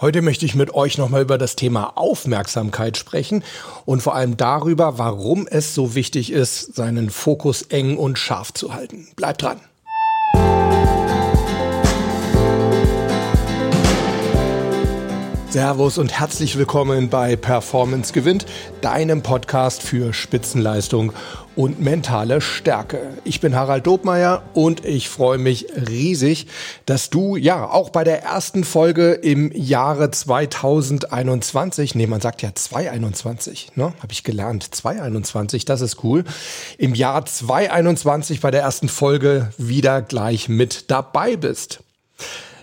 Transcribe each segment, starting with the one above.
Heute möchte ich mit euch nochmal über das Thema Aufmerksamkeit sprechen und vor allem darüber, warum es so wichtig ist, seinen Fokus eng und scharf zu halten. Bleibt dran! Servus und herzlich willkommen bei Performance gewinnt, deinem Podcast für Spitzenleistung und mentale Stärke. Ich bin Harald Dobmeier und ich freue mich riesig, dass du ja auch bei der ersten Folge im Jahre 2021, nee, man sagt ja 2021, ne, habe ich gelernt, 2021, das ist cool, im Jahr 2021 bei der ersten Folge wieder gleich mit dabei bist.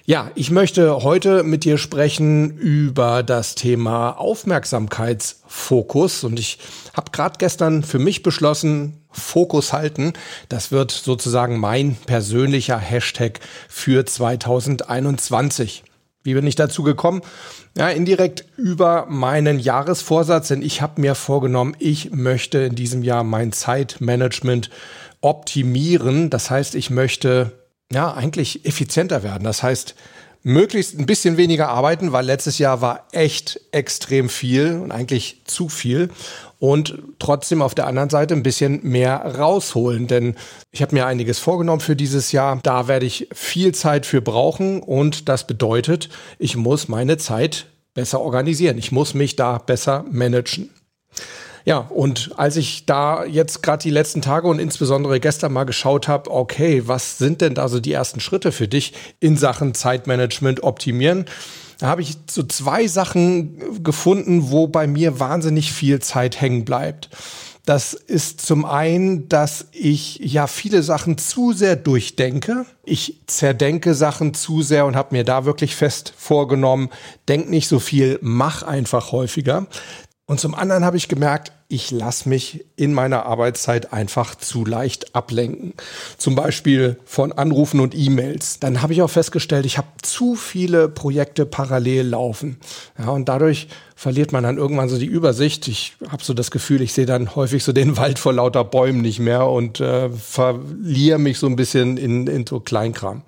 Ja, ich möchte heute mit dir sprechen über das Thema Aufmerksamkeitsfokus und ich habe gerade gestern für mich beschlossen, Fokus halten, das wird sozusagen mein persönlicher Hashtag für 2021. Wie bin ich dazu gekommen? Ja, indirekt über meinen Jahresvorsatz, denn ich habe mir vorgenommen, ich möchte in diesem Jahr mein Zeitmanagement optimieren. Das heißt, ich möchte ja, eigentlich effizienter werden. Das heißt, möglichst ein bisschen weniger arbeiten, weil letztes Jahr war echt extrem viel und eigentlich zu viel. Und trotzdem auf der anderen Seite ein bisschen mehr rausholen, denn ich habe mir einiges vorgenommen für dieses Jahr. Da werde ich viel Zeit für brauchen und das bedeutet, ich muss meine Zeit besser organisieren. Ich muss mich da besser managen. Ja, und als ich da jetzt gerade die letzten Tage und insbesondere gestern mal geschaut habe, okay, was sind denn da so die ersten Schritte für dich in Sachen Zeitmanagement optimieren? Da habe ich so zwei Sachen gefunden, wo bei mir wahnsinnig viel Zeit hängen bleibt. Das ist zum einen, dass ich ja viele Sachen zu sehr durchdenke. Ich zerdenke Sachen zu sehr und habe mir da wirklich fest vorgenommen, denk nicht so viel, mach einfach häufiger. Und zum anderen habe ich gemerkt, ich lasse mich in meiner Arbeitszeit einfach zu leicht ablenken. Zum Beispiel von Anrufen und E-Mails. Dann habe ich auch festgestellt, ich habe zu viele Projekte parallel laufen. Ja, und dadurch verliert man dann irgendwann so die Übersicht. Ich habe so das Gefühl, ich sehe dann häufig so den Wald vor lauter Bäumen nicht mehr und äh, verliere mich so ein bisschen in, in so Kleinkram.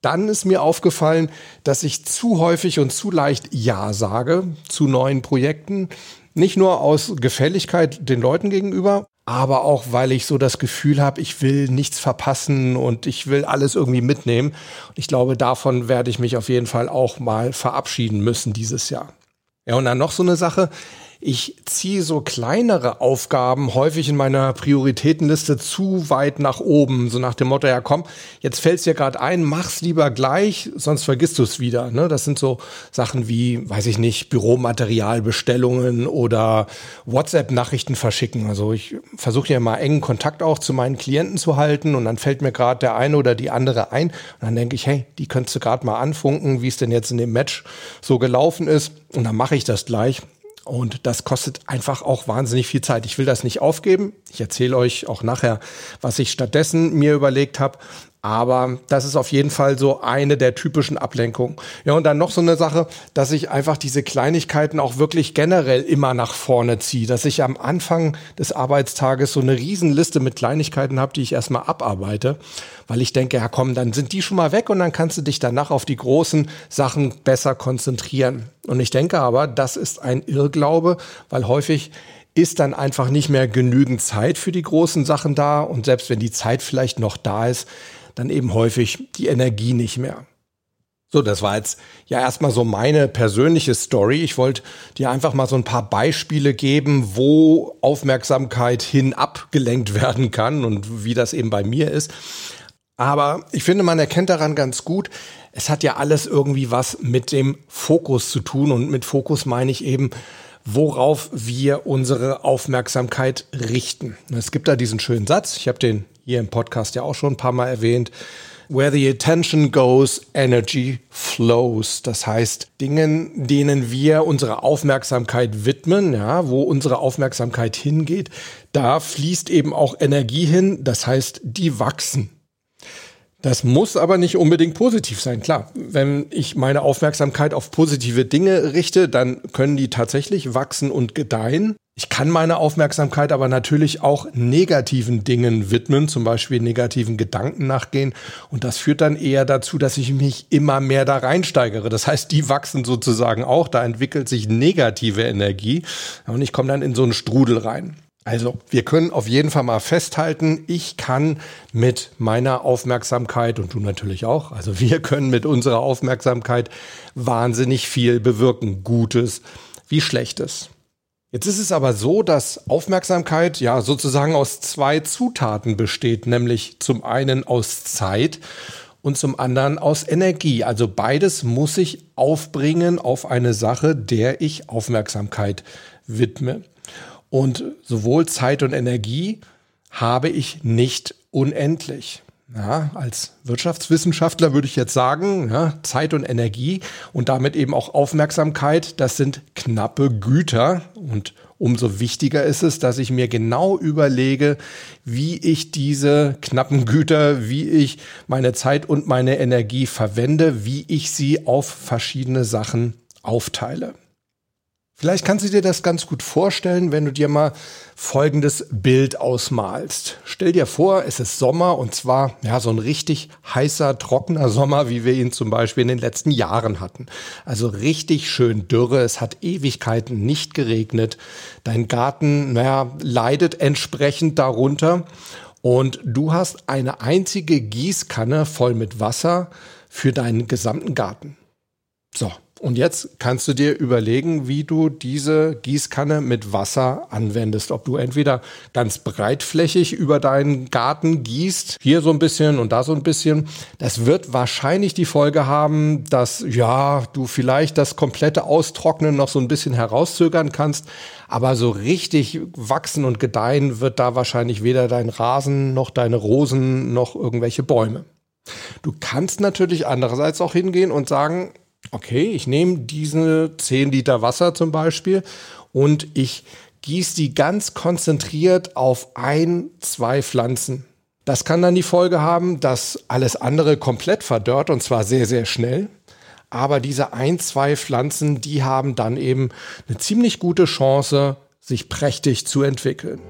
Dann ist mir aufgefallen, dass ich zu häufig und zu leicht Ja sage zu neuen Projekten nicht nur aus Gefälligkeit den Leuten gegenüber, aber auch, weil ich so das Gefühl habe, ich will nichts verpassen und ich will alles irgendwie mitnehmen. Ich glaube, davon werde ich mich auf jeden Fall auch mal verabschieden müssen dieses Jahr. Ja, und dann noch so eine Sache ich ziehe so kleinere Aufgaben häufig in meiner Prioritätenliste zu weit nach oben, so nach dem Motto, ja komm, jetzt fällt's dir gerade ein, mach's lieber gleich, sonst vergisst du es wieder. Ne? Das sind so Sachen wie, weiß ich nicht, Büromaterialbestellungen oder WhatsApp-Nachrichten verschicken. Also ich versuche ja mal engen Kontakt auch zu meinen Klienten zu halten und dann fällt mir gerade der eine oder die andere ein und dann denke ich, hey, die könntest du gerade mal anfunken, wie es denn jetzt in dem Match so gelaufen ist und dann mache ich das gleich. Und das kostet einfach auch wahnsinnig viel Zeit. Ich will das nicht aufgeben. Ich erzähle euch auch nachher, was ich stattdessen mir überlegt habe. Aber das ist auf jeden Fall so eine der typischen Ablenkungen. Ja, und dann noch so eine Sache, dass ich einfach diese Kleinigkeiten auch wirklich generell immer nach vorne ziehe. Dass ich am Anfang des Arbeitstages so eine Riesenliste mit Kleinigkeiten habe, die ich erstmal abarbeite. Weil ich denke, ja komm, dann sind die schon mal weg und dann kannst du dich danach auf die großen Sachen besser konzentrieren. Und ich denke aber, das ist ein Irrglaube, weil häufig ist dann einfach nicht mehr genügend Zeit für die großen Sachen da. Und selbst wenn die Zeit vielleicht noch da ist, dann eben häufig die Energie nicht mehr. So, das war jetzt ja erstmal so meine persönliche Story. Ich wollte dir einfach mal so ein paar Beispiele geben, wo Aufmerksamkeit hin abgelenkt werden kann und wie das eben bei mir ist. Aber ich finde, man erkennt daran ganz gut, es hat ja alles irgendwie was mit dem Fokus zu tun. Und mit Fokus meine ich eben, worauf wir unsere Aufmerksamkeit richten. Es gibt da diesen schönen Satz, ich habe den hier im Podcast ja auch schon ein paar Mal erwähnt. Where the attention goes, energy flows. Das heißt, Dingen, denen wir unsere Aufmerksamkeit widmen, ja, wo unsere Aufmerksamkeit hingeht, da fließt eben auch Energie hin. Das heißt, die wachsen. Das muss aber nicht unbedingt positiv sein. Klar, wenn ich meine Aufmerksamkeit auf positive Dinge richte, dann können die tatsächlich wachsen und gedeihen. Ich kann meine Aufmerksamkeit aber natürlich auch negativen Dingen widmen, zum Beispiel negativen Gedanken nachgehen. Und das führt dann eher dazu, dass ich mich immer mehr da reinsteigere. Das heißt, die wachsen sozusagen auch, da entwickelt sich negative Energie und ich komme dann in so einen Strudel rein. Also, wir können auf jeden Fall mal festhalten, ich kann mit meiner Aufmerksamkeit und du natürlich auch, also wir können mit unserer Aufmerksamkeit wahnsinnig viel bewirken, Gutes wie Schlechtes. Jetzt ist es aber so, dass Aufmerksamkeit ja sozusagen aus zwei Zutaten besteht, nämlich zum einen aus Zeit und zum anderen aus Energie. Also beides muss ich aufbringen auf eine Sache, der ich Aufmerksamkeit widme. Und sowohl Zeit und Energie habe ich nicht unendlich. Ja, als Wirtschaftswissenschaftler würde ich jetzt sagen, ja, Zeit und Energie und damit eben auch Aufmerksamkeit, das sind knappe Güter und umso wichtiger ist es, dass ich mir genau überlege, wie ich diese knappen Güter, wie ich meine Zeit und meine Energie verwende, wie ich sie auf verschiedene Sachen aufteile. Vielleicht kannst du dir das ganz gut vorstellen, wenn du dir mal folgendes Bild ausmalst. Stell dir vor, es ist Sommer und zwar ja so ein richtig heißer, trockener Sommer, wie wir ihn zum Beispiel in den letzten Jahren hatten. Also richtig schön dürre, es hat Ewigkeiten nicht geregnet. Dein Garten, naja, leidet entsprechend darunter und du hast eine einzige Gießkanne voll mit Wasser für deinen gesamten Garten. So, und jetzt kannst du dir überlegen, wie du diese Gießkanne mit Wasser anwendest. Ob du entweder ganz breitflächig über deinen Garten gießt, hier so ein bisschen und da so ein bisschen. Das wird wahrscheinlich die Folge haben, dass ja, du vielleicht das komplette Austrocknen noch so ein bisschen herauszögern kannst. Aber so richtig wachsen und gedeihen wird da wahrscheinlich weder dein Rasen noch deine Rosen noch irgendwelche Bäume. Du kannst natürlich andererseits auch hingehen und sagen, okay, ich nehme diese 10 Liter Wasser zum Beispiel und ich gieße die ganz konzentriert auf ein, zwei Pflanzen. Das kann dann die Folge haben, dass alles andere komplett verdörrt und zwar sehr, sehr schnell. Aber diese ein, zwei Pflanzen, die haben dann eben eine ziemlich gute Chance, sich prächtig zu entwickeln.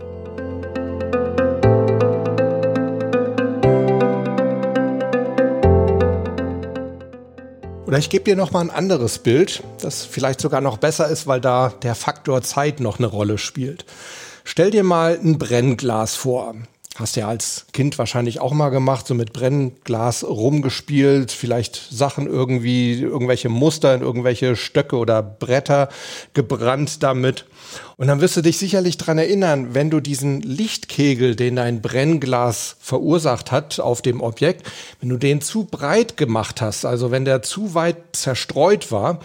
Oder ich gebe dir noch mal ein anderes Bild, das vielleicht sogar noch besser ist, weil da der Faktor Zeit noch eine Rolle spielt. Stell dir mal ein Brennglas vor. Hast ja als Kind wahrscheinlich auch mal gemacht, so mit Brennglas rumgespielt, vielleicht Sachen irgendwie, irgendwelche Muster in irgendwelche Stöcke oder Bretter gebrannt damit. Und dann wirst du dich sicherlich dran erinnern, wenn du diesen Lichtkegel, den dein Brennglas verursacht hat auf dem Objekt, wenn du den zu breit gemacht hast, also wenn der zu weit zerstreut war,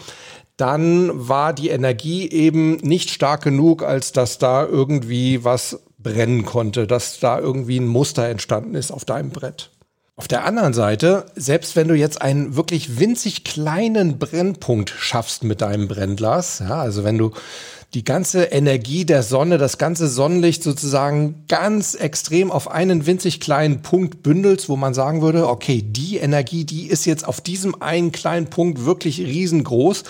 dann war die Energie eben nicht stark genug, als dass da irgendwie was brennen konnte, dass da irgendwie ein Muster entstanden ist auf deinem Brett. Auf der anderen Seite, selbst wenn du jetzt einen wirklich winzig kleinen Brennpunkt schaffst mit deinem Brennglas, ja, also wenn du die ganze Energie der Sonne, das ganze Sonnenlicht sozusagen ganz extrem auf einen winzig kleinen Punkt bündelst, wo man sagen würde, okay, die Energie, die ist jetzt auf diesem einen kleinen Punkt wirklich riesengroß.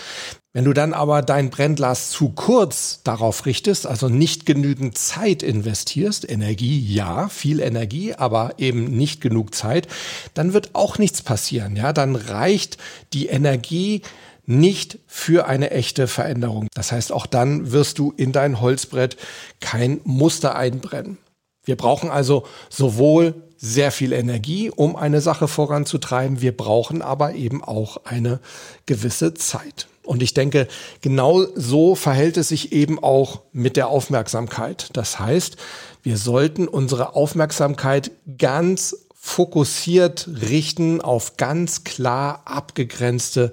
Wenn du dann aber dein Brennglas zu kurz darauf richtest, also nicht genügend Zeit investierst, Energie, ja, viel Energie, aber eben nicht genug Zeit, dann wird auch nichts passieren. Ja, dann reicht die Energie nicht für eine echte Veränderung. Das heißt, auch dann wirst du in dein Holzbrett kein Muster einbrennen. Wir brauchen also sowohl sehr viel Energie, um eine Sache voranzutreiben. Wir brauchen aber eben auch eine gewisse Zeit. Und ich denke, genau so verhält es sich eben auch mit der Aufmerksamkeit. Das heißt, wir sollten unsere Aufmerksamkeit ganz fokussiert richten auf ganz klar abgegrenzte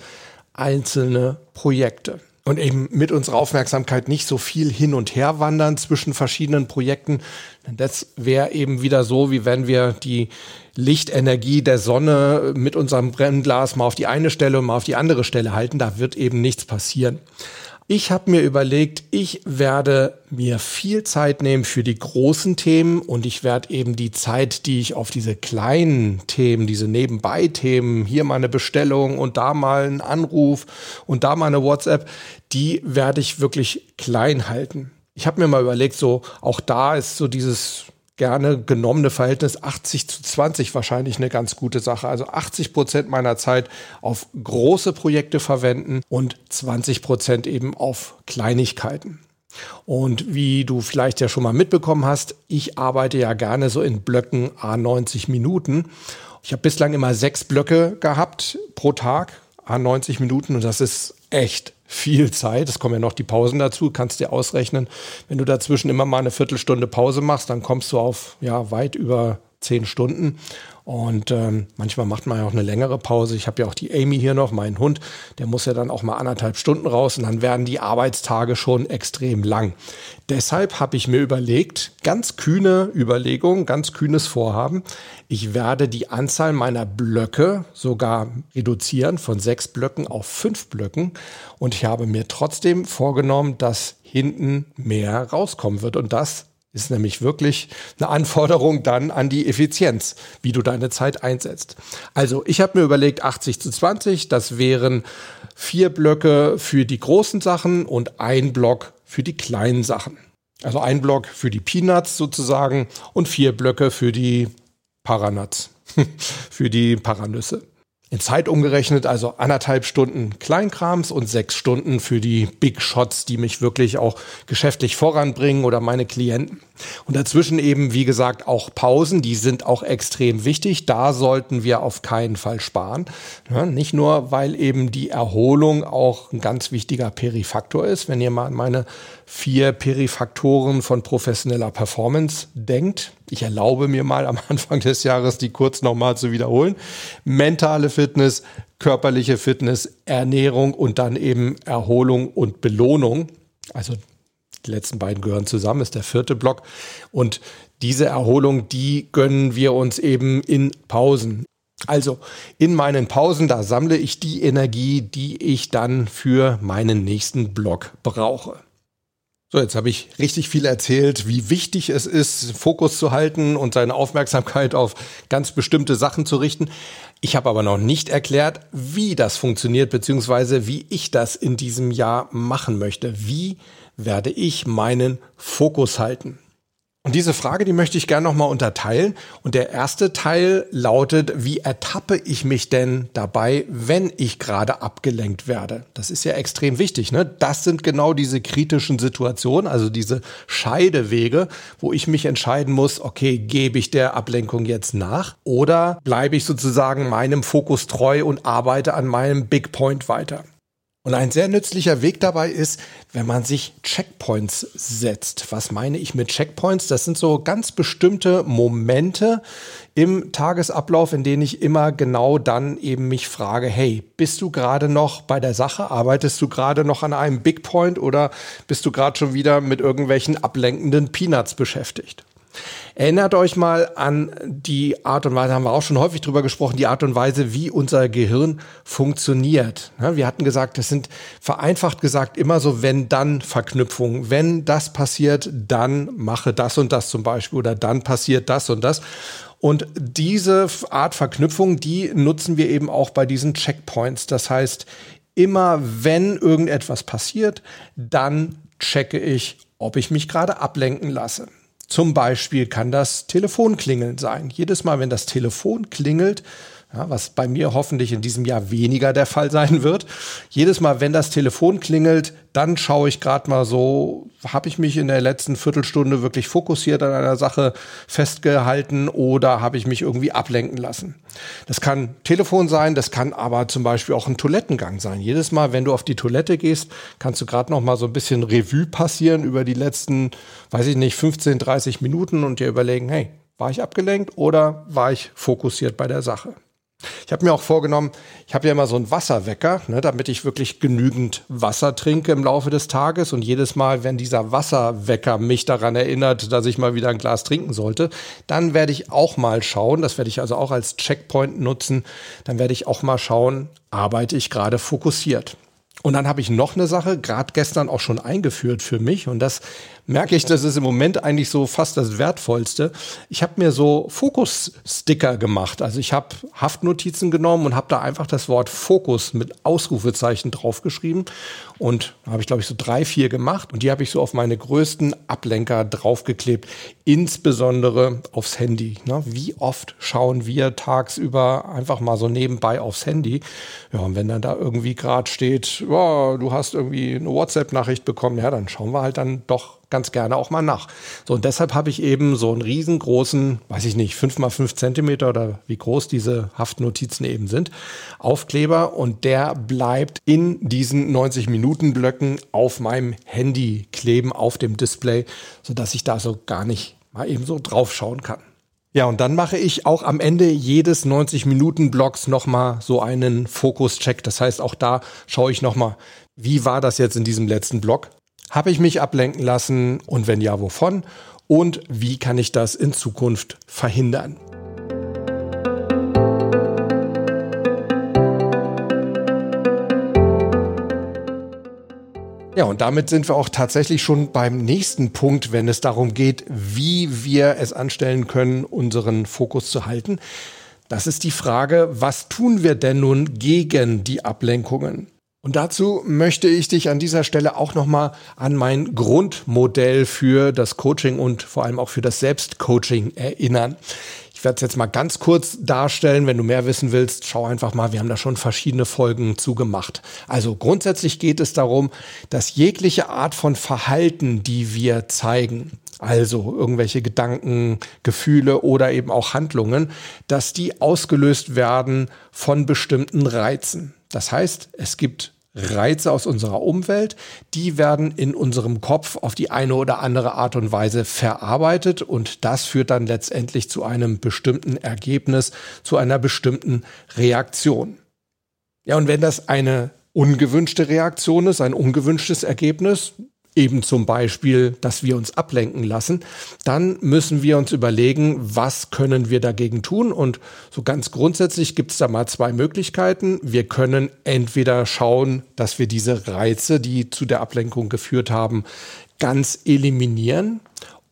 einzelne Projekte und eben mit unserer Aufmerksamkeit nicht so viel hin und her wandern zwischen verschiedenen Projekten. Das wäre eben wieder so, wie wenn wir die Lichtenergie der Sonne mit unserem Brennglas mal auf die eine Stelle und mal auf die andere Stelle halten. Da wird eben nichts passieren. Ich habe mir überlegt, ich werde mir viel Zeit nehmen für die großen Themen und ich werde eben die Zeit, die ich auf diese kleinen Themen, diese Nebenbei-Themen, hier mal eine Bestellung und da mal einen Anruf und da mal eine WhatsApp, die werde ich wirklich klein halten. Ich habe mir mal überlegt, so auch da ist so dieses gerne genommene Verhältnis 80 zu 20 wahrscheinlich eine ganz gute Sache. Also 80 Prozent meiner Zeit auf große Projekte verwenden und 20 Prozent eben auf Kleinigkeiten. Und wie du vielleicht ja schon mal mitbekommen hast, ich arbeite ja gerne so in Blöcken a 90 Minuten. Ich habe bislang immer sechs Blöcke gehabt pro Tag, a 90 Minuten und das ist echt viel Zeit. Es kommen ja noch die Pausen dazu, kannst dir ausrechnen. Wenn du dazwischen immer mal eine Viertelstunde Pause machst, dann kommst du auf ja weit über zehn Stunden. Und ähm, manchmal macht man ja auch eine längere Pause. Ich habe ja auch die Amy hier noch, meinen Hund, der muss ja dann auch mal anderthalb Stunden raus und dann werden die Arbeitstage schon extrem lang. Deshalb habe ich mir überlegt, ganz kühne Überlegung, ganz kühnes Vorhaben, ich werde die Anzahl meiner Blöcke sogar reduzieren von sechs Blöcken auf fünf Blöcken und ich habe mir trotzdem vorgenommen, dass hinten mehr rauskommen wird und das ist nämlich wirklich eine Anforderung dann an die Effizienz, wie du deine Zeit einsetzt. Also ich habe mir überlegt 80 zu 20, das wären vier Blöcke für die großen Sachen und ein Block für die kleinen Sachen. Also ein Block für die Peanuts sozusagen und vier Blöcke für die Paranuts, für die Paranüsse in Zeit umgerechnet, also anderthalb Stunden Kleinkrams und sechs Stunden für die Big Shots, die mich wirklich auch geschäftlich voranbringen oder meine Klienten. Und dazwischen eben, wie gesagt, auch Pausen, die sind auch extrem wichtig. Da sollten wir auf keinen Fall sparen. Ja, nicht nur, weil eben die Erholung auch ein ganz wichtiger Perifaktor ist. Wenn ihr mal an meine vier Perifaktoren von professioneller Performance denkt, ich erlaube mir mal am Anfang des Jahres die kurz nochmal zu wiederholen. Mentale Fitness, körperliche Fitness, Ernährung und dann eben Erholung und Belohnung. Also die letzten beiden gehören zusammen, ist der vierte Block. Und diese Erholung, die gönnen wir uns eben in Pausen. Also in meinen Pausen, da sammle ich die Energie, die ich dann für meinen nächsten Block brauche. So, jetzt habe ich richtig viel erzählt, wie wichtig es ist, Fokus zu halten und seine Aufmerksamkeit auf ganz bestimmte Sachen zu richten. Ich habe aber noch nicht erklärt, wie das funktioniert, beziehungsweise wie ich das in diesem Jahr machen möchte. Wie werde ich meinen Fokus halten? Und diese Frage, die möchte ich gerne nochmal unterteilen. Und der erste Teil lautet, wie ertappe ich mich denn dabei, wenn ich gerade abgelenkt werde? Das ist ja extrem wichtig. Ne? Das sind genau diese kritischen Situationen, also diese Scheidewege, wo ich mich entscheiden muss, okay, gebe ich der Ablenkung jetzt nach oder bleibe ich sozusagen meinem Fokus treu und arbeite an meinem Big Point weiter? Und ein sehr nützlicher Weg dabei ist, wenn man sich Checkpoints setzt. Was meine ich mit Checkpoints? Das sind so ganz bestimmte Momente im Tagesablauf, in denen ich immer genau dann eben mich frage, hey, bist du gerade noch bei der Sache? Arbeitest du gerade noch an einem Big Point oder bist du gerade schon wieder mit irgendwelchen ablenkenden Peanuts beschäftigt? Erinnert euch mal an die Art und Weise, haben wir auch schon häufig drüber gesprochen, die Art und Weise, wie unser Gehirn funktioniert. Wir hatten gesagt, das sind vereinfacht gesagt immer so wenn-dann-Verknüpfungen. Wenn das passiert, dann mache das und das zum Beispiel oder dann passiert das und das. Und diese Art Verknüpfung, die nutzen wir eben auch bei diesen Checkpoints. Das heißt, immer wenn irgendetwas passiert, dann checke ich, ob ich mich gerade ablenken lasse. Zum Beispiel kann das Telefonklingeln sein. Jedes Mal, wenn das Telefon klingelt, ja, was bei mir hoffentlich in diesem Jahr weniger der Fall sein wird. Jedes Mal, wenn das Telefon klingelt, dann schaue ich gerade mal so, habe ich mich in der letzten Viertelstunde wirklich fokussiert an einer Sache festgehalten oder habe ich mich irgendwie ablenken lassen. Das kann Telefon sein, das kann aber zum Beispiel auch ein Toilettengang sein. Jedes Mal, wenn du auf die Toilette gehst, kannst du gerade noch mal so ein bisschen Revue passieren über die letzten, weiß ich nicht, 15, 30 Minuten und dir überlegen, hey, war ich abgelenkt oder war ich fokussiert bei der Sache? Ich habe mir auch vorgenommen, ich habe ja immer so einen Wasserwecker, ne, damit ich wirklich genügend Wasser trinke im Laufe des Tages. Und jedes Mal, wenn dieser Wasserwecker mich daran erinnert, dass ich mal wieder ein Glas trinken sollte, dann werde ich auch mal schauen, das werde ich also auch als Checkpoint nutzen, dann werde ich auch mal schauen, arbeite ich gerade fokussiert. Und dann habe ich noch eine Sache, gerade gestern auch schon eingeführt für mich. Und das merke ich, das ist im Moment eigentlich so fast das Wertvollste. Ich habe mir so Fokus-Sticker gemacht. Also ich habe Haftnotizen genommen und habe da einfach das Wort Fokus mit Ausrufezeichen draufgeschrieben. Und habe ich, glaube ich, so drei, vier gemacht. Und die habe ich so auf meine größten Ablenker draufgeklebt. Insbesondere aufs Handy. Ne? Wie oft schauen wir tagsüber einfach mal so nebenbei aufs Handy? Ja, und wenn dann da irgendwie gerade steht, oh, du hast irgendwie eine WhatsApp-Nachricht bekommen, ja, dann schauen wir halt dann doch ganz gerne auch mal nach. So, und deshalb habe ich eben so einen riesengroßen, weiß ich nicht, fünf mal fünf Zentimeter oder wie groß diese Haftnotizen eben sind, Aufkleber und der bleibt in diesen 90 Minuten Blöcken auf meinem Handy kleben, auf dem Display, sodass ich da so gar nicht mal eben so drauf schauen kann. Ja, und dann mache ich auch am Ende jedes 90-Minuten-Blocks nochmal so einen Fokus-Check. Das heißt, auch da schaue ich nochmal, wie war das jetzt in diesem letzten Block? Habe ich mich ablenken lassen und wenn ja, wovon? Und wie kann ich das in Zukunft verhindern? Ja, und damit sind wir auch tatsächlich schon beim nächsten Punkt, wenn es darum geht, wie wir es anstellen können, unseren Fokus zu halten. Das ist die Frage, was tun wir denn nun gegen die Ablenkungen? Und dazu möchte ich dich an dieser Stelle auch nochmal an mein Grundmodell für das Coaching und vor allem auch für das Selbstcoaching erinnern. Ich werde es jetzt mal ganz kurz darstellen. Wenn du mehr wissen willst, schau einfach mal. Wir haben da schon verschiedene Folgen zugemacht. Also grundsätzlich geht es darum, dass jegliche Art von Verhalten, die wir zeigen, also irgendwelche Gedanken, Gefühle oder eben auch Handlungen, dass die ausgelöst werden von bestimmten Reizen. Das heißt, es gibt Reize aus unserer Umwelt, die werden in unserem Kopf auf die eine oder andere Art und Weise verarbeitet und das führt dann letztendlich zu einem bestimmten Ergebnis, zu einer bestimmten Reaktion. Ja, und wenn das eine ungewünschte Reaktion ist, ein ungewünschtes Ergebnis, eben zum Beispiel, dass wir uns ablenken lassen, dann müssen wir uns überlegen, was können wir dagegen tun. Und so ganz grundsätzlich gibt es da mal zwei Möglichkeiten. Wir können entweder schauen, dass wir diese Reize, die zu der Ablenkung geführt haben, ganz eliminieren.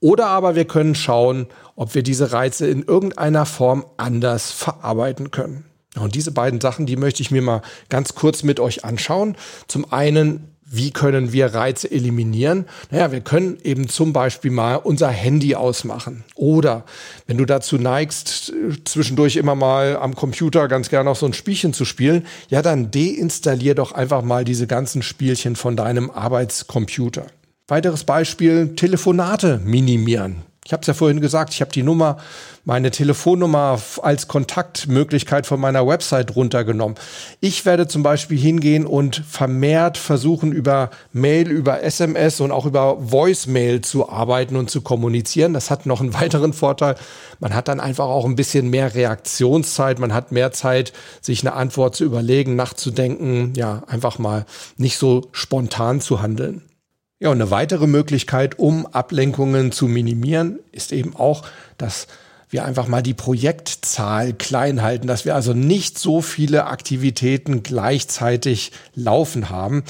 Oder aber wir können schauen, ob wir diese Reize in irgendeiner Form anders verarbeiten können. Und diese beiden Sachen, die möchte ich mir mal ganz kurz mit euch anschauen. Zum einen wie können wir Reize eliminieren? Naja, wir können eben zum Beispiel mal unser Handy ausmachen. Oder wenn du dazu neigst, zwischendurch immer mal am Computer ganz gerne auch so ein Spielchen zu spielen, ja, dann deinstallier doch einfach mal diese ganzen Spielchen von deinem Arbeitscomputer. Weiteres Beispiel, Telefonate minimieren. Ich habe es ja vorhin gesagt, ich habe die Nummer, meine Telefonnummer als Kontaktmöglichkeit von meiner Website runtergenommen. Ich werde zum Beispiel hingehen und vermehrt versuchen, über Mail, über SMS und auch über Voicemail zu arbeiten und zu kommunizieren. Das hat noch einen weiteren Vorteil. Man hat dann einfach auch ein bisschen mehr Reaktionszeit. Man hat mehr Zeit, sich eine Antwort zu überlegen, nachzudenken, ja, einfach mal nicht so spontan zu handeln. Ja, und eine weitere Möglichkeit, um Ablenkungen zu minimieren, ist eben auch, dass wir einfach mal die Projektzahl klein halten, dass wir also nicht so viele Aktivitäten gleichzeitig laufen haben.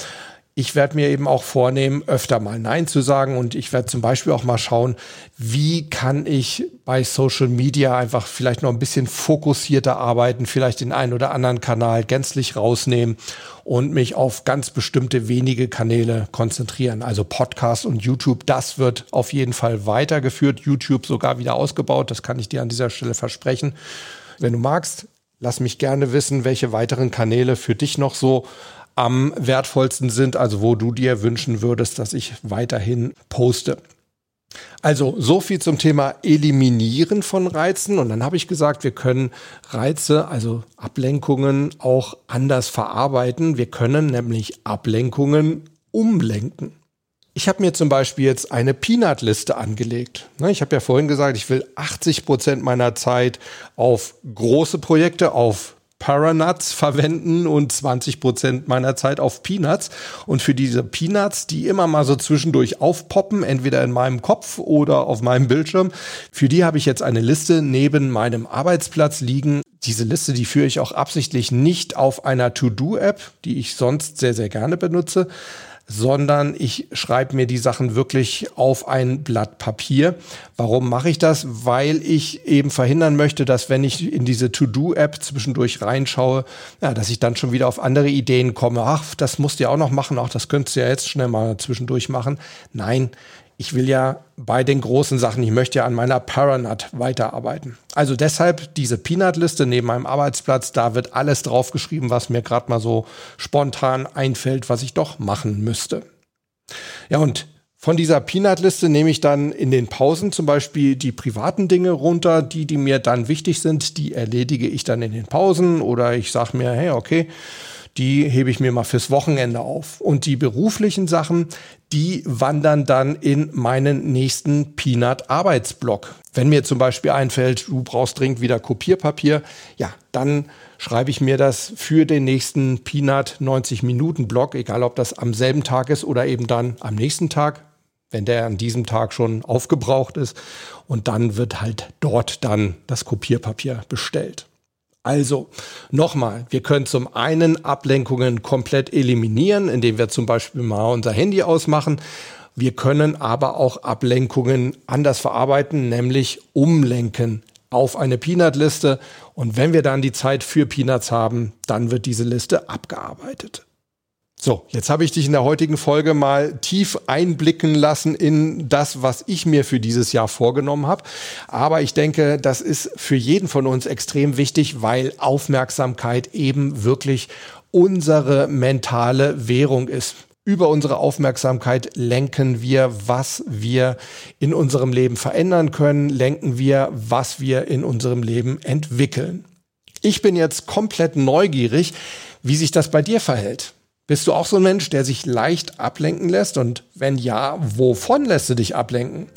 Ich werde mir eben auch vornehmen, öfter mal Nein zu sagen und ich werde zum Beispiel auch mal schauen, wie kann ich bei Social Media einfach vielleicht noch ein bisschen fokussierter arbeiten, vielleicht den einen oder anderen Kanal gänzlich rausnehmen und mich auf ganz bestimmte wenige Kanäle konzentrieren. Also Podcast und YouTube, das wird auf jeden Fall weitergeführt, YouTube sogar wieder ausgebaut, das kann ich dir an dieser Stelle versprechen. Wenn du magst, lass mich gerne wissen, welche weiteren Kanäle für dich noch so am wertvollsten sind, also wo du dir wünschen würdest, dass ich weiterhin poste. Also so viel zum Thema Eliminieren von Reizen. Und dann habe ich gesagt, wir können Reize, also Ablenkungen auch anders verarbeiten. Wir können nämlich Ablenkungen umlenken. Ich habe mir zum Beispiel jetzt eine Peanut-Liste angelegt. Ne, ich habe ja vorhin gesagt, ich will 80 Prozent meiner Zeit auf große Projekte, auf Paranuts verwenden und 20 Prozent meiner Zeit auf Peanuts. Und für diese Peanuts, die immer mal so zwischendurch aufpoppen, entweder in meinem Kopf oder auf meinem Bildschirm, für die habe ich jetzt eine Liste neben meinem Arbeitsplatz liegen. Diese Liste, die führe ich auch absichtlich nicht auf einer To-Do-App, die ich sonst sehr, sehr gerne benutze, sondern ich schreibe mir die Sachen wirklich auf ein Blatt Papier. Warum mache ich das? Weil ich eben verhindern möchte, dass wenn ich in diese To-Do-App zwischendurch reinschaue, ja, dass ich dann schon wieder auf andere Ideen komme. Ach, das musst du ja auch noch machen. Ach, das könntest du ja jetzt schnell mal zwischendurch machen. Nein, ich will ja bei den großen Sachen, ich möchte ja an meiner Paranut weiterarbeiten. Also deshalb diese Peanut-Liste neben meinem Arbeitsplatz, da wird alles draufgeschrieben, was mir gerade mal so spontan einfällt, was ich doch machen müsste. Ja, und von dieser Peanut-Liste nehme ich dann in den Pausen zum Beispiel die privaten Dinge runter, die, die mir dann wichtig sind, die erledige ich dann in den Pausen oder ich sage mir, hey, okay, die hebe ich mir mal fürs Wochenende auf. Und die beruflichen Sachen, die wandern dann in meinen nächsten Peanut-Arbeitsblock. Wenn mir zum Beispiel einfällt, du brauchst dringend wieder Kopierpapier, ja, dann schreibe ich mir das für den nächsten Peanut 90 Minuten Block, egal ob das am selben Tag ist oder eben dann am nächsten Tag, wenn der an diesem Tag schon aufgebraucht ist. Und dann wird halt dort dann das Kopierpapier bestellt. Also nochmal, wir können zum einen Ablenkungen komplett eliminieren, indem wir zum Beispiel mal unser Handy ausmachen. Wir können aber auch Ablenkungen anders verarbeiten, nämlich umlenken auf eine Peanut-Liste. Und wenn wir dann die Zeit für Peanuts haben, dann wird diese Liste abgearbeitet. So, jetzt habe ich dich in der heutigen Folge mal tief einblicken lassen in das, was ich mir für dieses Jahr vorgenommen habe. Aber ich denke, das ist für jeden von uns extrem wichtig, weil Aufmerksamkeit eben wirklich unsere mentale Währung ist. Über unsere Aufmerksamkeit lenken wir, was wir in unserem Leben verändern können, lenken wir, was wir in unserem Leben entwickeln. Ich bin jetzt komplett neugierig, wie sich das bei dir verhält. Bist du auch so ein Mensch, der sich leicht ablenken lässt? Und wenn ja, wovon lässt du dich ablenken?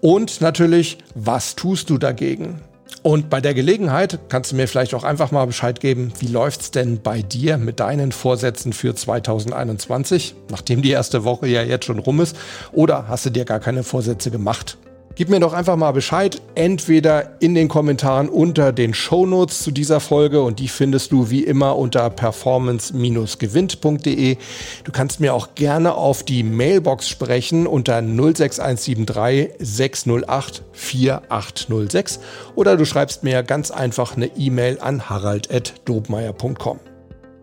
Und natürlich, was tust du dagegen? Und bei der Gelegenheit kannst du mir vielleicht auch einfach mal Bescheid geben, wie läuft's denn bei dir mit deinen Vorsätzen für 2021, nachdem die erste Woche ja jetzt schon rum ist? Oder hast du dir gar keine Vorsätze gemacht? Gib mir doch einfach mal Bescheid, entweder in den Kommentaren unter den Shownotes zu dieser Folge und die findest du wie immer unter performance-gewinnt.de. Du kannst mir auch gerne auf die Mailbox sprechen unter 06173 608 4806 oder du schreibst mir ganz einfach eine E-Mail an harald.dobmeier.com.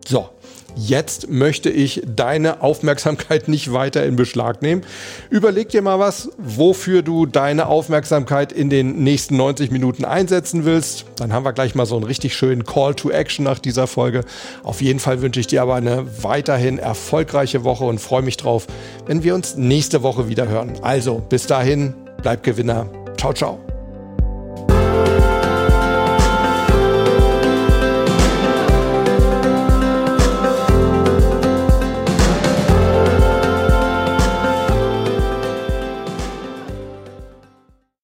So, Jetzt möchte ich deine Aufmerksamkeit nicht weiter in Beschlag nehmen. Überleg dir mal was, wofür du deine Aufmerksamkeit in den nächsten 90 Minuten einsetzen willst. Dann haben wir gleich mal so einen richtig schönen Call to Action nach dieser Folge. Auf jeden Fall wünsche ich dir aber eine weiterhin erfolgreiche Woche und freue mich drauf, wenn wir uns nächste Woche wieder hören. Also bis dahin, bleib Gewinner. Ciao, ciao.